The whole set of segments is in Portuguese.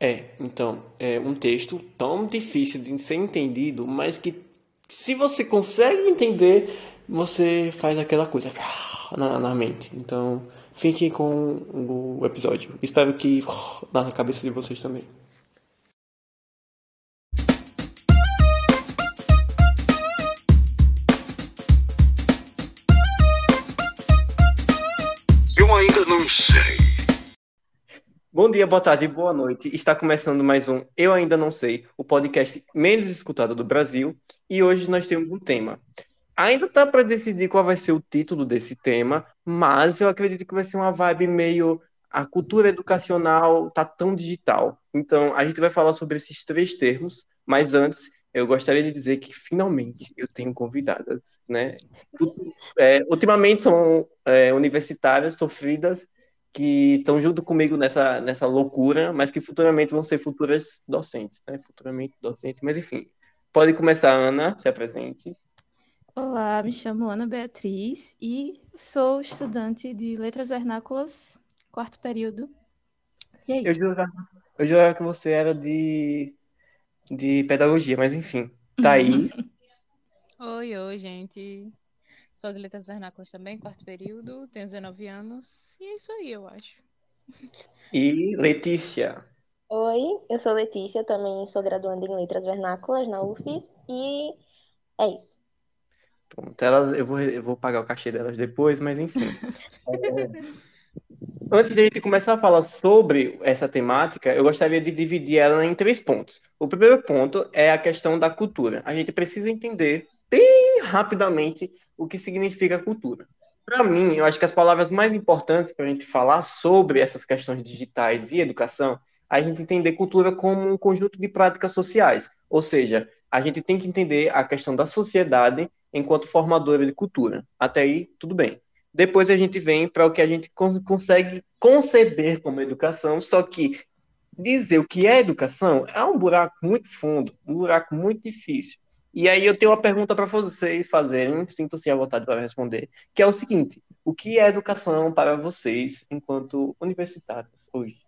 É, então, é um texto tão difícil de ser entendido, mas que se você consegue entender, você faz aquela coisa na, na mente. Então, fiquem com o episódio. Espero que na cabeça de vocês também. Bom dia, boa tarde, boa noite. Está começando mais um Eu Ainda Não Sei, o podcast menos escutado do Brasil. E hoje nós temos um tema. Ainda está para decidir qual vai ser o título desse tema, mas eu acredito que vai ser uma vibe meio. A cultura educacional tá tão digital. Então, a gente vai falar sobre esses três termos, mas antes eu gostaria de dizer que finalmente eu tenho convidadas, né? É, ultimamente são é, universitárias sofridas que estão junto comigo nessa, nessa loucura, mas que futuramente vão ser futuras docentes, né? Futuramente docente, mas enfim. Pode começar, Ana, se apresente. Olá, me chamo Ana Beatriz e sou estudante de Letras Vernáculas, quarto período. E é Eu isso. jurava, eu jurava que você era de, de pedagogia, mas enfim. Tá aí. Oi, oi, gente. Sou de Letras Vernáculas também, quarto período, tenho 19 anos, e é isso aí, eu acho. E Letícia. Oi, eu sou Letícia, também sou graduanda em Letras Vernáculas na UFES e é isso. Pronto, elas, eu vou, eu vou pagar o cachê delas depois, mas enfim. Antes de a gente começar a falar sobre essa temática, eu gostaria de dividir ela em três pontos. O primeiro ponto é a questão da cultura. A gente precisa entender bem rapidamente o que significa cultura. Para mim, eu acho que as palavras mais importantes para a gente falar sobre essas questões digitais e educação, a gente entender cultura como um conjunto de práticas sociais. Ou seja, a gente tem que entender a questão da sociedade enquanto formadora de cultura. Até aí, tudo bem. Depois a gente vem para o que a gente cons consegue conceber como educação, só que dizer o que é educação é um buraco muito fundo, um buraco muito difícil. E aí eu tenho uma pergunta para vocês fazerem, sinto-se à vontade para responder, que é o seguinte: o que é educação para vocês enquanto universitários hoje?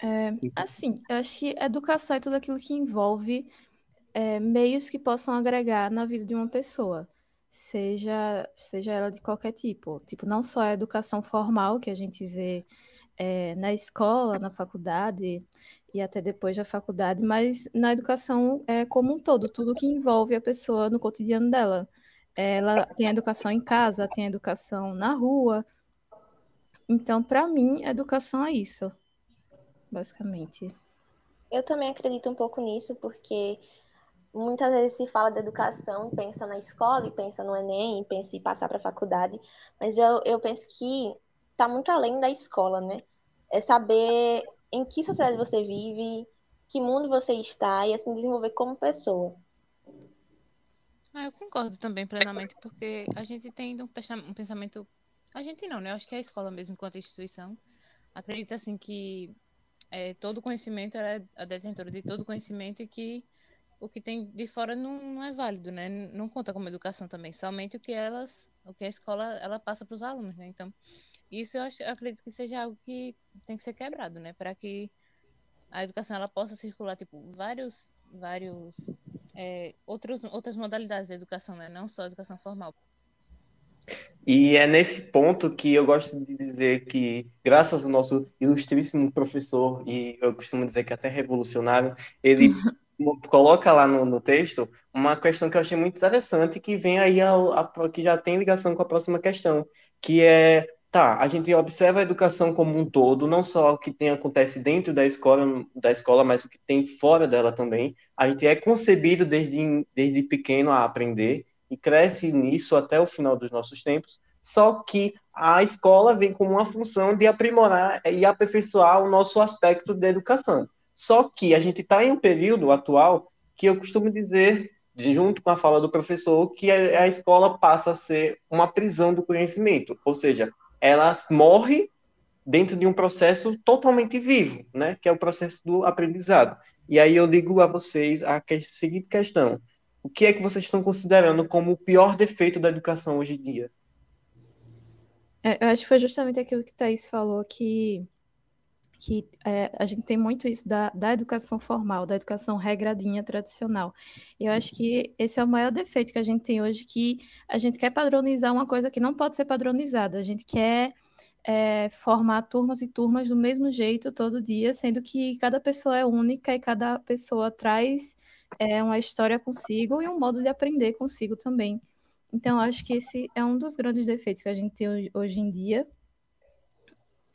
É, assim, eu acho que educação é tudo aquilo que envolve é, meios que possam agregar na vida de uma pessoa, seja, seja ela de qualquer tipo. Tipo, não só a educação formal que a gente vê é, na escola, na faculdade e até depois da faculdade, mas na educação é, como um todo, tudo que envolve a pessoa no cotidiano dela. Ela tem a educação em casa, tem a educação na rua. Então, para mim, educação é isso, basicamente. Eu também acredito um pouco nisso, porque muitas vezes se fala de educação, pensa na escola, e pensa no Enem, pensa em passar para a faculdade, mas eu, eu penso que está muito além da escola, né? É saber em que sociedade você vive, que mundo você está e assim desenvolver como pessoa. Ah, eu concordo também plenamente, porque a gente tem um pensamento. A gente não, né? Eu acho que é a escola mesmo, enquanto instituição, acredita assim que é, todo conhecimento é a detentora de todo conhecimento e que o que tem de fora não, não é válido, né? Não conta como educação também, somente o que elas, o que a escola ela passa para os alunos, né? Então, isso eu, acho, eu acredito que seja algo que tem que ser quebrado, né? Para que a educação ela possa circular, tipo, vários, vários é, outros, outras modalidades de educação, né? Não só educação formal. E é nesse ponto que eu gosto de dizer que, graças ao nosso ilustríssimo professor, e eu costumo dizer que até revolucionário, ele coloca lá no, no, texto uma questão que eu achei muito interessante, que vem aí, a, a, que já tem ligação com a próxima questão, que é Tá, a gente observa a educação como um todo, não só o que tem, acontece dentro da escola, da escola, mas o que tem fora dela também. A gente é concebido desde, desde pequeno a aprender e cresce nisso até o final dos nossos tempos. Só que a escola vem como uma função de aprimorar e aperfeiçoar o nosso aspecto de educação. Só que a gente está em um período atual que eu costumo dizer, junto com a fala do professor, que a escola passa a ser uma prisão do conhecimento. Ou seja, ela morre dentro de um processo totalmente vivo, né? Que é o processo do aprendizado. E aí eu digo a vocês a seguinte questão: o que é que vocês estão considerando como o pior defeito da educação hoje em dia? É, eu acho que foi justamente aquilo que Thaís falou que que é, a gente tem muito isso da, da educação formal, da educação regradinha tradicional. Eu acho que esse é o maior defeito que a gente tem hoje, que a gente quer padronizar uma coisa que não pode ser padronizada. A gente quer é, formar turmas e turmas do mesmo jeito todo dia, sendo que cada pessoa é única e cada pessoa traz é, uma história consigo e um modo de aprender consigo também. Então, acho que esse é um dos grandes defeitos que a gente tem hoje em dia,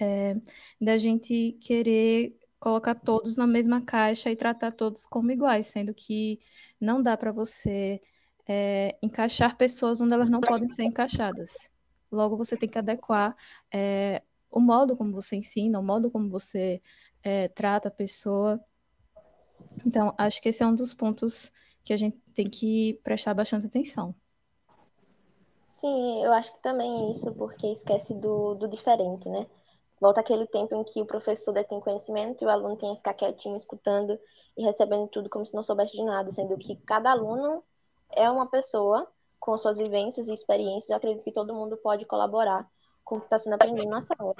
é, da gente querer colocar todos na mesma caixa e tratar todos como iguais, sendo que não dá para você é, encaixar pessoas onde elas não podem ser encaixadas. Logo, você tem que adequar é, o modo como você ensina, o modo como você é, trata a pessoa. Então, acho que esse é um dos pontos que a gente tem que prestar bastante atenção. Sim, eu acho que também é isso, porque esquece do, do diferente, né? Volta aquele tempo em que o professor detém conhecimento e o aluno tem que ficar quietinho, escutando e recebendo tudo como se não soubesse de nada, sendo que cada aluno é uma pessoa com suas vivências e experiências, eu acredito que todo mundo pode colaborar com o que está sendo aprendido na sala.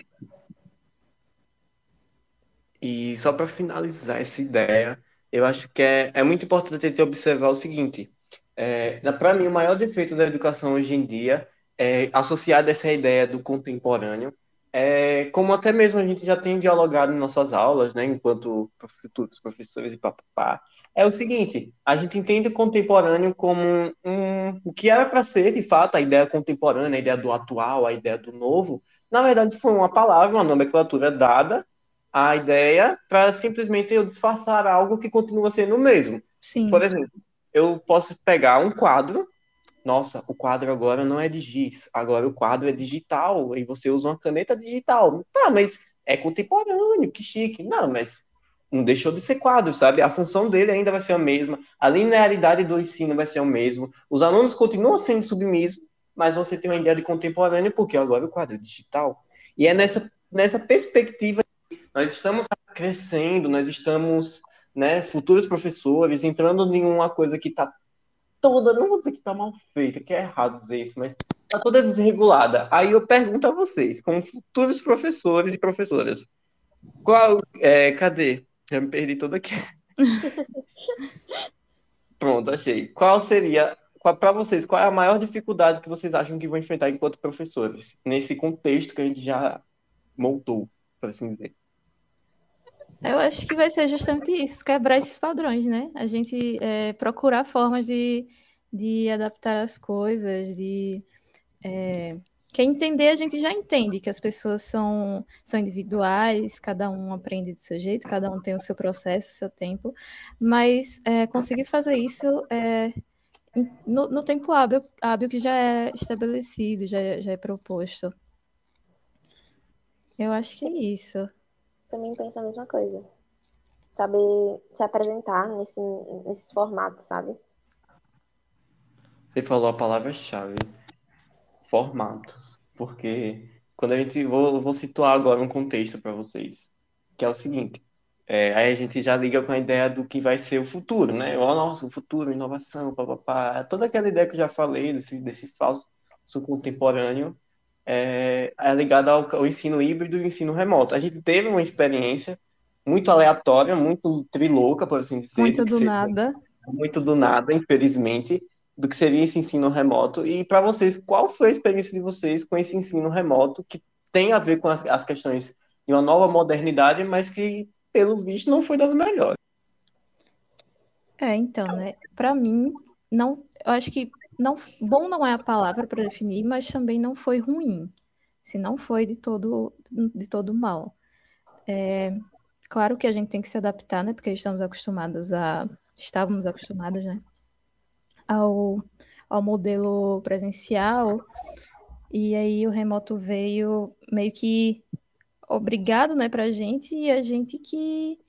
E só para finalizar essa ideia, eu acho que é, é muito importante gente observar o seguinte: é, para mim, o maior defeito da educação hoje em dia é associado a essa ideia do contemporâneo, é, como até mesmo a gente já tem dialogado em nossas aulas, né, enquanto futuros professores e papapá, é o seguinte: a gente entende o contemporâneo como um, o que era para ser, de fato, a ideia contemporânea, a ideia do atual, a ideia do novo. Na verdade, foi uma palavra, uma nomenclatura dada à ideia para simplesmente eu disfarçar algo que continua sendo o mesmo. Sim. Por exemplo, eu posso pegar um quadro. Nossa, o quadro agora não é de giz, agora o quadro é digital e você usa uma caneta digital. Tá, mas é contemporâneo, que chique. Não, mas não deixou de ser quadro, sabe? A função dele ainda vai ser a mesma, a linearidade do ensino vai ser o mesmo, os alunos continuam sendo submissos, mas você tem uma ideia de contemporâneo porque agora o quadro é digital. E é nessa, nessa perspectiva que nós estamos crescendo, nós estamos, né, futuros professores, entrando em uma coisa que está toda, não vou dizer que está mal feita, que é errado dizer isso, mas está toda desregulada. Aí eu pergunto a vocês, como futuros professores e professoras, qual, é, cadê? Já me perdi todo aqui. Pronto, achei. Qual seria, para vocês, qual é a maior dificuldade que vocês acham que vão enfrentar enquanto professores, nesse contexto que a gente já montou, por assim dizer? Eu acho que vai ser justamente isso, quebrar esses padrões, né? A gente é, procurar formas de, de adaptar as coisas, de é, Quer entender, a gente já entende que as pessoas são, são individuais, cada um aprende do seu jeito, cada um tem o seu processo, o seu tempo, mas é, conseguir fazer isso é, no, no, tempo hábil, hábil que já é estabelecido, já, é, já é proposto. Eu acho que é isso. Também penso a mesma coisa. Saber se apresentar nesse, nesses formatos, sabe? Você falou a palavra-chave formatos, porque quando a gente vou, vou situar agora um contexto para vocês, que é o seguinte, é, aí a gente já liga com a ideia do que vai ser o futuro, né? Oh, nossa, o futuro, inovação, papapá, toda aquela ideia que eu já falei desse, desse falso contemporâneo é, é ligada ao, ao ensino híbrido e ensino remoto. A gente teve uma experiência muito aleatória, muito trilouca, por assim dizer. Muito do nada. Muito do nada, infelizmente, do que seria esse ensino remoto. E para vocês, qual foi a experiência de vocês com esse ensino remoto que tem a ver com as, as questões de uma nova modernidade, mas que, pelo visto, não foi das melhores? É, então, né? Para mim, não, eu acho que não, bom não é a palavra para definir, mas também não foi ruim. Se não foi de todo, de todo mal. É, claro que a gente tem que se adaptar, né? Porque estamos acostumados a, estávamos acostumados, né? ao, ao modelo presencial, e aí o remoto veio meio que obrigado né, para a gente e a gente que,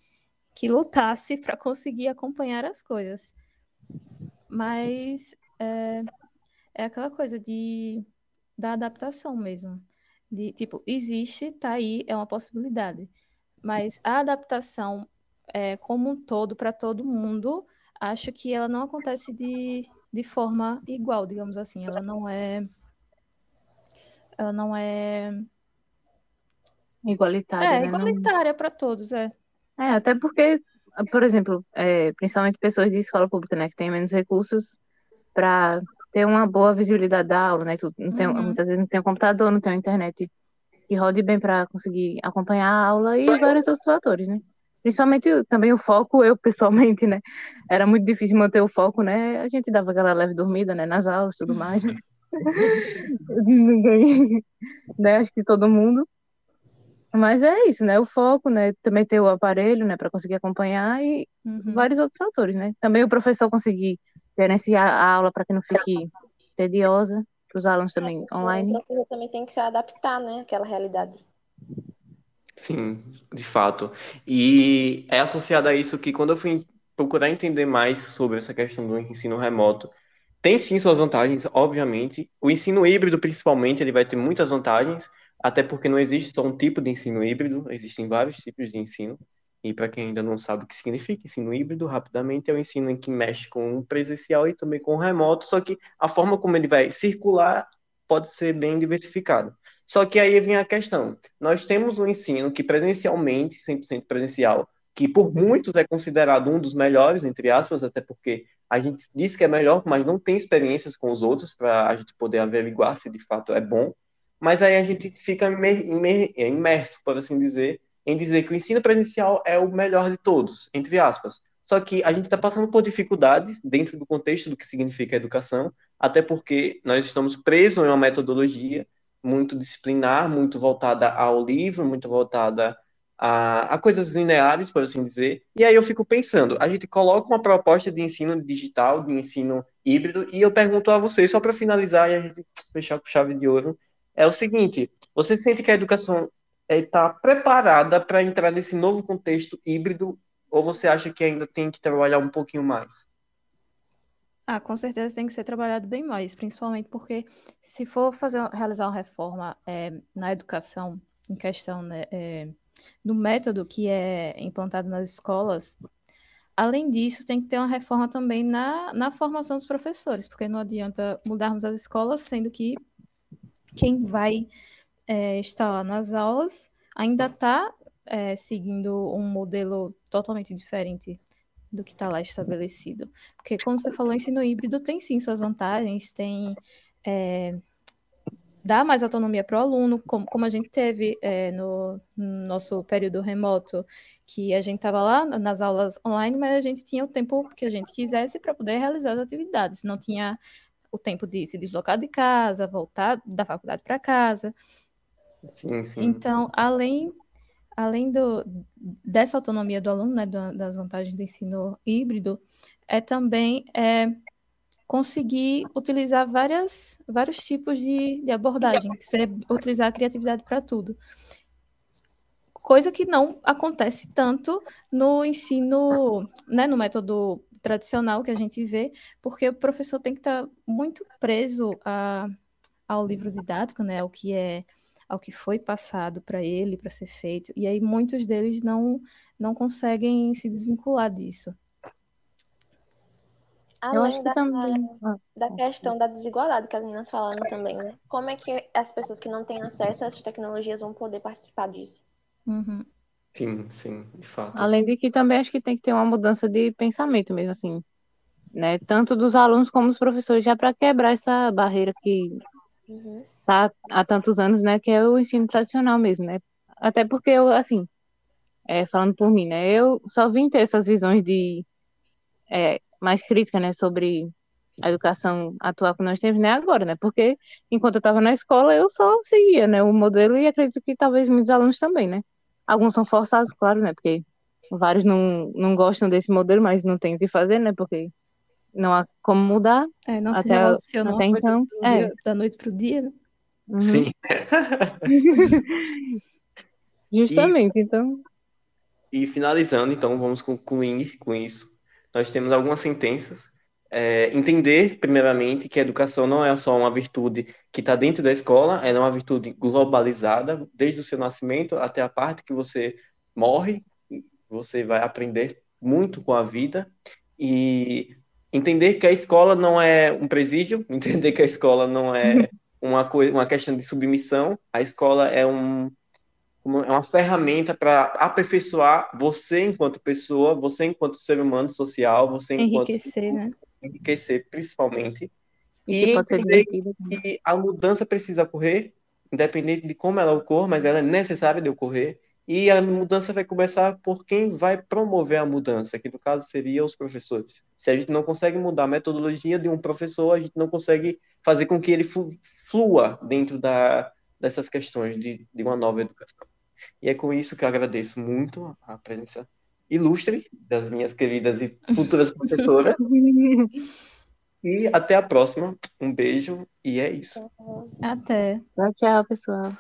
que lutasse para conseguir acompanhar as coisas. Mas é, é aquela coisa de, da adaptação mesmo. De, tipo, existe, tá aí, é uma possibilidade. Mas a adaptação é, como um todo, para todo mundo, acho que ela não acontece de, de forma igual, digamos assim. Ela não é. Ela não é. igualitária. É, né? Não- igualitária para todos, é. É, até porque, por exemplo, é, principalmente pessoas de escola pública, né, que têm menos recursos para ter uma boa visibilidade da aula, né? Tu não tem, Uhum. Muitas vezes não tem um computador, não tem uma internet que rode bem para conseguir acompanhar a aula e vários outros fatores, né? Principalmente também o foco, eu pessoalmente, né? Era muito difícil manter o foco, né? A gente dava aquela leve dormida, né? Nas aulas e tudo mais. né? Ninguém, né? Acho que todo mundo. Mas é isso, né? O foco, né? Também ter o aparelho, né? Para conseguir acompanhar e Uhum. vários outros fatores, né? Também o professor conseguir gerenciar a aula para que não fique tediosa, para os alunos também online. O professor também tem que se adaptar, né, àquela realidade. Sim, de fato. E é associado a isso que quando eu fui procurar entender mais sobre essa questão do ensino remoto, tem sim suas vantagens, obviamente. O ensino híbrido, principalmente, ele vai ter muitas vantagens, até porque não existe só um tipo de ensino híbrido, existem vários tipos de ensino. E para quem ainda não sabe o que significa ensino híbrido, rapidamente é o ensino em que mexe com o presencial e também com o remoto, só que a forma como ele vai circular pode ser bem diversificada. Só que aí vem a questão. Nós temos um ensino que presencialmente, 100% presencial, que por muitos é considerado um dos melhores, entre aspas, até porque a gente diz que é melhor, mas não tem experiências com os outros para a gente poder averiguar se de fato é bom. Mas aí a gente fica imer- imer- imerso, por assim dizer, em dizer que o ensino presencial é o melhor de todos, entre aspas. Só que a gente está passando por dificuldades dentro do contexto do que significa educação, até porque nós estamos presos em uma metodologia muito disciplinar, muito voltada ao livro, muito voltada a, a coisas lineares, por assim dizer. E aí eu fico pensando, a gente coloca uma proposta de ensino digital, de ensino híbrido, e eu pergunto a vocês, só para finalizar e a gente fechar com chave de ouro, é o seguinte: você sente que a educação está preparada para entrar nesse novo contexto híbrido, ou você acha que ainda tem que trabalhar um pouquinho mais? Ah, com certeza tem que ser trabalhado bem mais, principalmente porque se for fazer, realizar uma reforma eh, na educação, em questão, né, eh, do método que é implantado nas escolas, além disso, tem que ter uma reforma também na, na formação dos professores, porque não adianta mudarmos as escolas, sendo que quem vai eh, estar lá nas aulas ainda está seguindo um modelo totalmente diferente do que está lá estabelecido. Porque, como você falou, ensino híbrido tem sim suas vantagens, tem. É, dá mais autonomia para o aluno, como, como a gente teve é, no, no nosso período remoto, que a gente estava lá nas aulas online, mas a gente tinha o tempo que a gente quisesse para poder realizar as atividades, não tinha o tempo de se deslocar de casa, voltar da faculdade para casa. Sim. Então, além além do, dessa autonomia do aluno, né, das vantagens do ensino híbrido, é também é, conseguir utilizar várias, vários tipos de, de abordagem, você utilizar a criatividade para tudo. Coisa que não acontece tanto no ensino, né, no método tradicional que a gente vê, porque o professor tem que estar muito preso a, ao livro didático, né, ao que é ao que foi passado para ele para ser feito e aí muitos deles não não conseguem se desvincular disso. Eu acho que da, também da questão da desigualdade que as meninas falaram também né? Como é que as pessoas que não têm acesso a essas tecnologias vão poder participar disso? Uhum. sim sim de fato. Além de que também acho que tem que ter uma mudança de pensamento mesmo assim né? Tanto dos alunos como dos professores já para quebrar essa barreira que uhum tá há tantos anos, né, que é o ensino tradicional mesmo, né? Até porque eu, assim, é, falando por mim, né, eu só vim ter essas visões de é, mais crítica, né, sobre a educação atual que nós temos, né, agora, né? Porque enquanto eu estava na escola, eu só seguia, né, o modelo e acredito que talvez muitos alunos também, né? Alguns são forçados, claro, né? Porque vários não, não gostam desse modelo, mas não tem o que fazer, né? Porque não há como mudar. É, não se até, relaciona até uma coisa então, é. dia- da noite para o dia, né? Uhum. sim Justamente, então. E finalizando, então, vamos concluir com isso. Nós temos algumas sentenças. É, entender, primeiramente, que a educação não é só uma virtude que está dentro da escola, ela é uma virtude globalizada, desde o seu nascimento até a parte que você morre, você vai aprender muito com a vida. E entender que a escola não é um presídio, entender que a escola não é uma, coisa, uma questão de submissão, a escola é um, como é uma ferramenta para aperfeiçoar você enquanto pessoa, você enquanto ser humano social, você enquanto Enriquecer, né? enriquecer principalmente. E E entender que a mudança precisa ocorrer, independente de como ela ocorra, mas ela é necessária de ocorrer. E a mudança vai começar por quem vai promover a mudança, que no caso seria os professores. Se a gente não consegue mudar a metodologia de um professor, a gente não consegue fazer com que ele flua dentro da, dessas questões de, de uma nova educação. E é com isso que eu agradeço muito a presença ilustre das minhas queridas e futuras professoras. E até a próxima. Um beijo e é isso. Até. Tchau, tchau, pessoal.